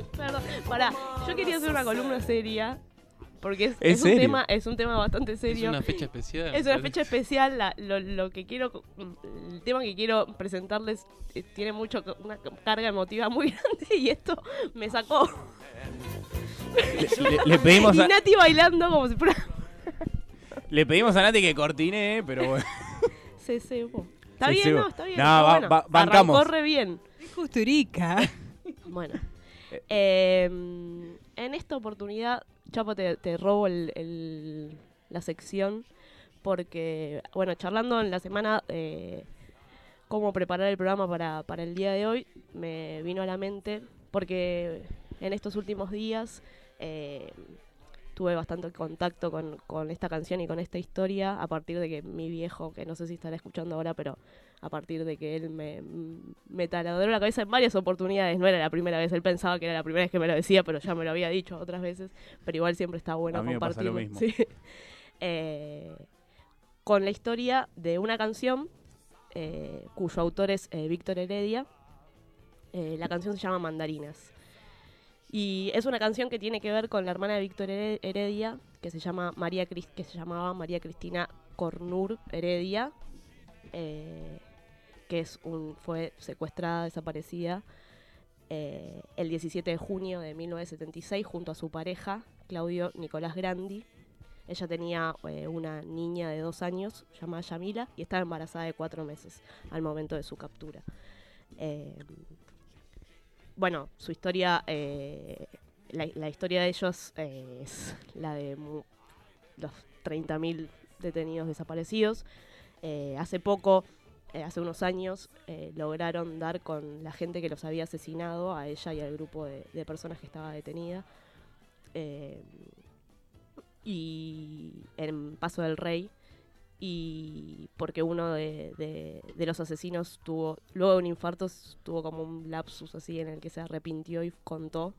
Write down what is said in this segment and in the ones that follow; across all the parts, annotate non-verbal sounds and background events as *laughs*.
*laughs* Perdón, pará, yo quería hacer una columna seria. Porque es, ¿Es es un tema, es un tema bastante Es serio. una fecha especial. Es una fecha especial. la- lo, lo que quiero, el tema que quiero presentarles eh, tiene mucho una carga emotiva muy *laughs* grande y esto me sacó. Le, le- le pedimos y a, *laughs* Nati bailando como si fuera le pedimos a Nati que cortine, pero bueno. se cebó. Está Se bien, cebó. no, está bien. No, está va- bueno. va- bancamos. Arrancó re bien. Justurica. Bueno. Eh, en esta oportunidad, Chapo, te, robo el- la sección porque, bueno, charlando en la semana eh, cómo preparar el programa para, para el día de hoy, me vino a la mente porque en estos últimos días eh, tuve bastante contacto con, con esta canción y con esta historia a partir de que mi viejo, que no sé si estará escuchando ahora, pero a partir de que él me, me taladró la cabeza en varias oportunidades. No era la primera vez, él pensaba que era la primera vez que me lo decía, pero ya me lo había dicho otras veces. Pero igual siempre está bueno A mí me pasa lo compartirlo. mismo. Sí. *laughs* Eh, con la historia de una canción eh, cuyo autor es eh, Víctor Heredia. Eh, la canción se llama Mandarinas. Y es una canción que tiene que ver con la hermana de Víctor Here- Heredia, que se llama María llamaba María Cristina Cornur Heredia, eh, que fue secuestrada, desaparecida eh, el 17 de junio de 1976 junto a su pareja, Claudio Nicolás Grandi. Ella tenía eh, una niña de dos años llamada Yamila y estaba embarazada de cuatro meses al momento de su captura. Bueno, su historia, eh, la, historia de ellos eh, es la de los 30.000 detenidos desaparecidos. Eh, hace poco, eh, hace unos años, lograron dar con la gente que los había asesinado, a ella y al grupo de, de personas que estaba detenida. Y en Paso del Rey. Y porque uno de, de- de los asesinos tuvo, luego de un infarto, tuvo como un lapsus así en el que se arrepintió y contó.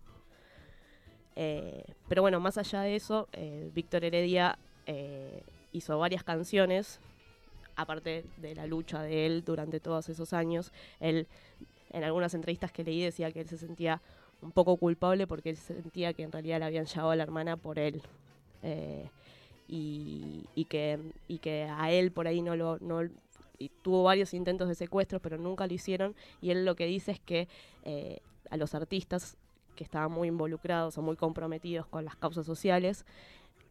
Eh, pero bueno, más allá de eso, eh, Víctor Heredia eh, hizo varias canciones, aparte de la lucha de él durante todos esos años. Él, en algunas entrevistas que leí, decía que él se sentía un poco culpable porque él sentía que en realidad le habían llevado a la hermana por él. Y, y que, y que a él por ahí no lo... No, y tuvo varios intentos de secuestro, pero nunca lo hicieron. Y él lo que dice es que eh, a los artistas que estaban muy involucrados o muy comprometidos con las causas sociales,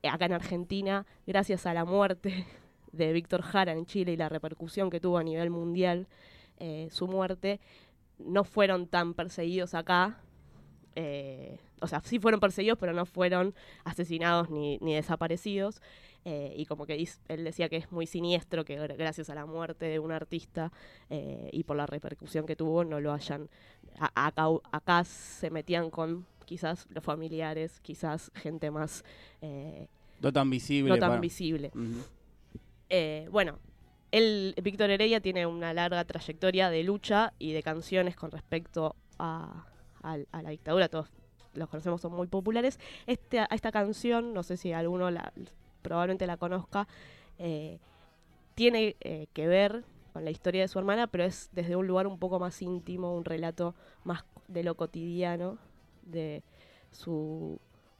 acá en Argentina, gracias a la muerte *laughs* de Víctor Jara en Chile y la repercusión que tuvo a nivel mundial eh, su muerte, no fueron tan perseguidos acá. Eh, o sea, sí fueron perseguidos, pero no fueron asesinados ni, ni desaparecidos. eh, y como que él decía que es muy siniestro que gra- gracias a la muerte de un artista eh, y por la repercusión que tuvo no lo hayan... a- acá, acá se metían con quizás los familiares, quizás gente más No tan visible. no tan para- visible. Bueno, él, Víctor Heredia tiene una larga trayectoria de lucha y de canciones con respecto a, a la dictadura. Todos los conocemos, son muy populares. Este, a esta canción, no sé si alguno la, probablemente la conozca, eh, tiene eh, que ver con la historia de su hermana, pero es desde un lugar un poco más íntimo, un relato más de lo cotidiano, de su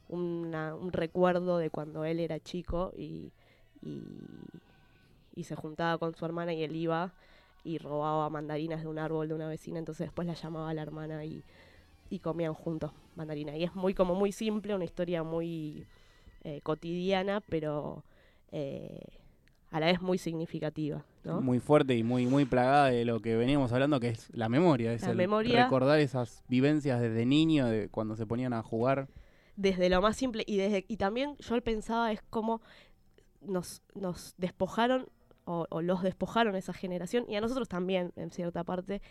un recuerdo de cuando él era chico y, y, y se juntaba con su hermana y él iba y robaba mandarinas de un árbol de una vecina, entonces después la llamaba a la hermana y, y comían juntos mandarina. Y es muy como muy simple, una historia muy eh, cotidiana, pero eh, a la vez muy significativa, ¿no? Muy fuerte y muy, muy plagada de lo que veníamos hablando, que es la memoria. Es La el memoria. recordar esas vivencias desde niño, de cuando se ponían a jugar. desde lo más simple y desde y también yo pensaba es como nos, nos despojaron o, o los despojaron esa generación y a nosotros también en cierta parte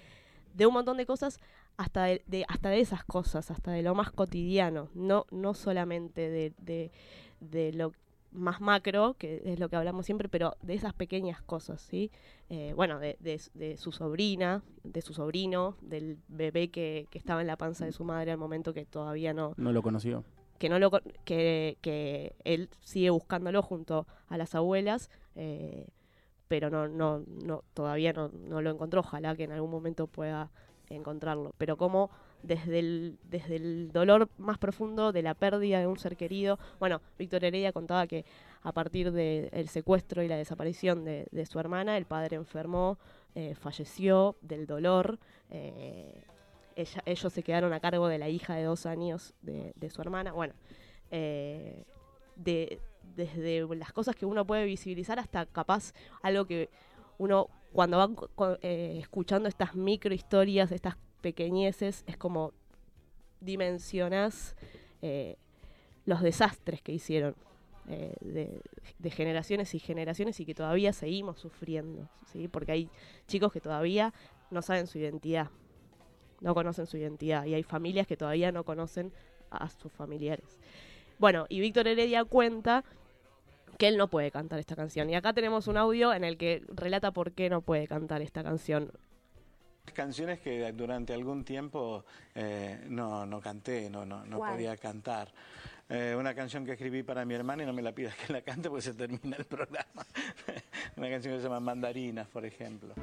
de un montón de cosas, hasta de, de- hasta de esas cosas, hasta de lo más cotidiano, no, no solamente de, de, de lo más macro, que es lo que hablamos siempre, pero de esas pequeñas cosas, ¿sí? Eh, bueno, de, de- su sobrina, de su sobrino, del bebé que, que estaba en la panza de su madre al momento que todavía no, No lo conoció. que no lo que, que él sigue buscándolo junto a las abuelas eh, pero no no no todavía no, no lo encontró ojalá que en algún momento pueda encontrarlo pero como desde el desde el dolor más profundo de la pérdida de un ser querido bueno Víctor Heredia contaba que a partir del secuestro y la desaparición de, de su hermana el padre enfermó eh, falleció del dolor eh, ellos se quedaron a cargo de la hija de dos años de, de su hermana. Bueno, eh, de, desde las cosas que uno puede visibilizar hasta capaz algo que uno cuando va co- co- eh, escuchando estas micro historias, estas pequeñeces, es como dimensionás eh, los desastres que hicieron eh, de, de generaciones y generaciones y que todavía seguimos sufriendo, ¿sí? porque hay chicos que todavía no saben su identidad, no conocen su identidad y hay familias que todavía no conocen a sus familiares. Bueno, y Víctor Heredia cuenta que él no puede cantar esta canción. Y acá tenemos un audio en el que relata por qué no puede cantar esta canción. Canciones que durante algún tiempo eh, no, no canté, no, no, no podía cantar. Eh, una canción que escribí para mi hermana y no me la pidas que la cante porque se termina el programa. *laughs* una canción que se llama Mandarinas, por ejemplo.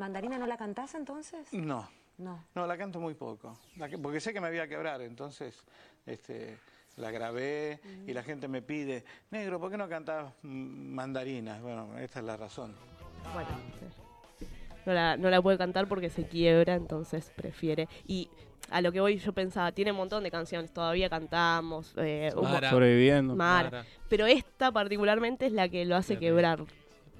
¿Mandarina no la cantás entonces? No, No. no, la canto muy poco. Porque sé que me voy a quebrar, entonces este, la grabé y la gente me pide, negro, ¿por qué no cantas mm, mandarinas? Bueno, esta es la razón. Bueno, sí. no la, no la puede cantar porque se quiebra, entonces prefiere. Y a lo que voy yo pensaba, tiene un montón de canciones, todavía cantamos. eh, Mara. Sobreviviendo. Mara. Mara. Pero esta particularmente es la que lo hace quebrar.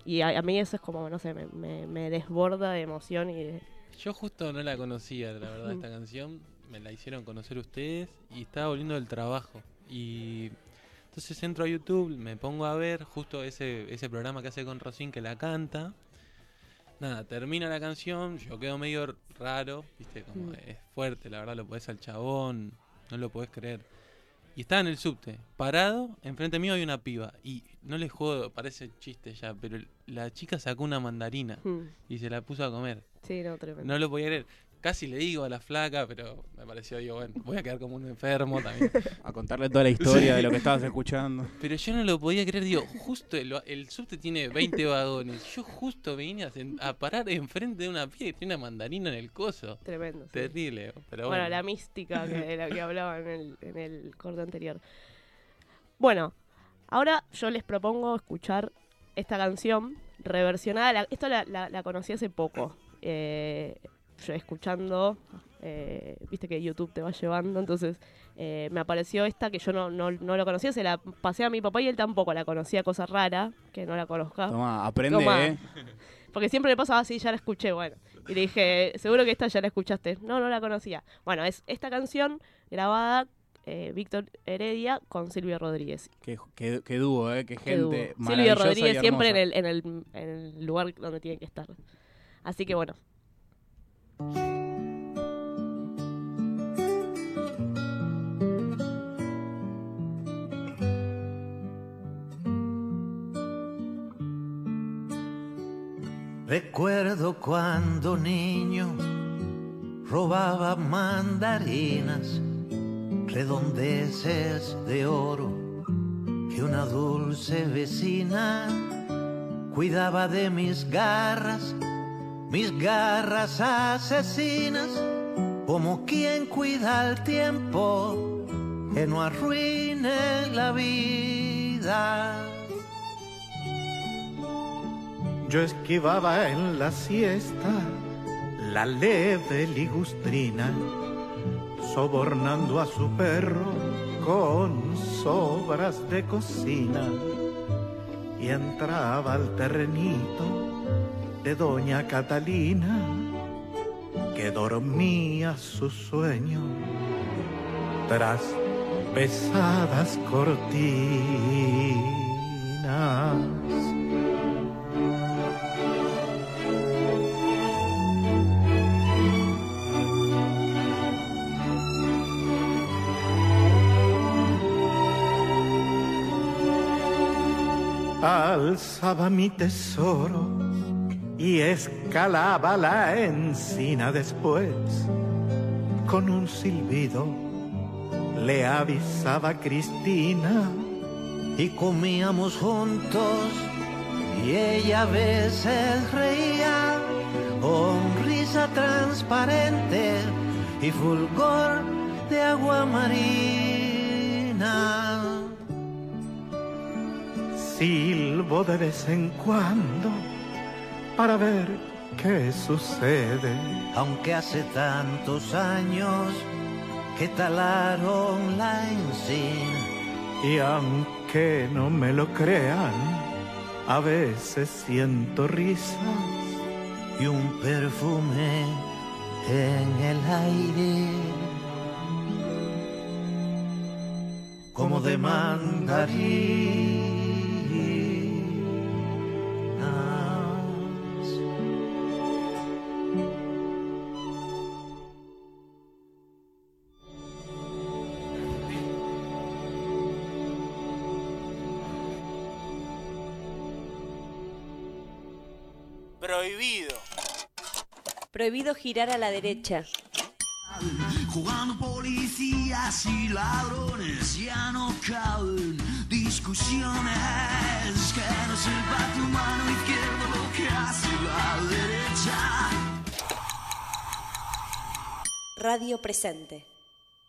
Y a, a mí eso es como, no sé, me, me- me desborda de emoción y de... Yo justo no la conocía, la verdad, esta canción. Me la hicieron conocer ustedes y estaba volviendo del trabajo. Y entonces entro a YouTube, me pongo a ver justo ese, ese programa que hace con Rosín que la canta. Nada, termina la canción, yo quedo medio raro, viste, como Mm. es fuerte, la verdad, lo podés al chabón, no lo podés creer. Y estaba en el subte, parado, enfrente mío hay una piba. Y no les juego, parece chiste ya, pero la chica sacó una mandarina Hmm. y se la puso a comer. Sí, no, tremendo. No lo podía creer. Casi le digo a la flaca, pero me pareció, digo, bueno, voy a quedar como un enfermo también. A contarle toda la historia de lo que estabas escuchando. Pero yo no lo podía creer, digo, justo el, el subte tiene 20 vagones. Yo justo me vine a, parar enfrente de una piba que tiene una mandarina en el coso. Tremendo. sí. Terrible, pero Bueno, bueno. la mística que, de la que *laughs* hablaba en el, en el corte anterior. Bueno, ahora yo les propongo escuchar esta canción reversionada. La- esto la, la- la conocí hace poco. Eh, escuchando, eh, viste que YouTube te va llevando, entonces eh, me apareció esta que yo no, no, no lo conocía, se la pasé a mi papá y él tampoco la conocía, cosa rara, que no la conozca. Toma, aprende. ¿eh? Porque siempre le pasaba así, ya la escuché, bueno. Y le dije, seguro que esta ya la escuchaste. No, no la conocía. Bueno, es esta canción grabada eh, Víctor Heredia con Silvio Rodríguez. Qué, qué- qué dúo, ¿eh? Qué gente Silvio maravillosa Rodríguez y siempre en el, en, el, en el lugar donde tiene que estar. Así que bueno. Recuerdo cuando niño robaba mandarinas, redondeces de oro que una dulce vecina cuidaba de mis garras, mis garras asesinas, como quien cuida el tiempo que no arruine la vida. Yo esquivaba en la siesta la leve ligustrina, sobornando a su perro con sobras de cocina. Y entraba al terrenito de doña Catalina que dormía su sueño tras pesadas cortinas. Alzaba mi tesoro y escalaba la encina después. Con un silbido le avisaba a Cristina y comíamos juntos y ella a veces reía con risa transparente y fulgor de agua marina. Silbo de vez en cuando para ver qué sucede. Aunque hace tantos años que talaron la encina. Y aunque no me lo crean, a veces siento risas y un perfume en el aire. Como de mandarinas. Prohibido. Prohibido girar a la derecha. Jugando policías y ladrones ya no caben discusiones que no sepa tu mano izquierda lo que hace la derecha. Radio presente.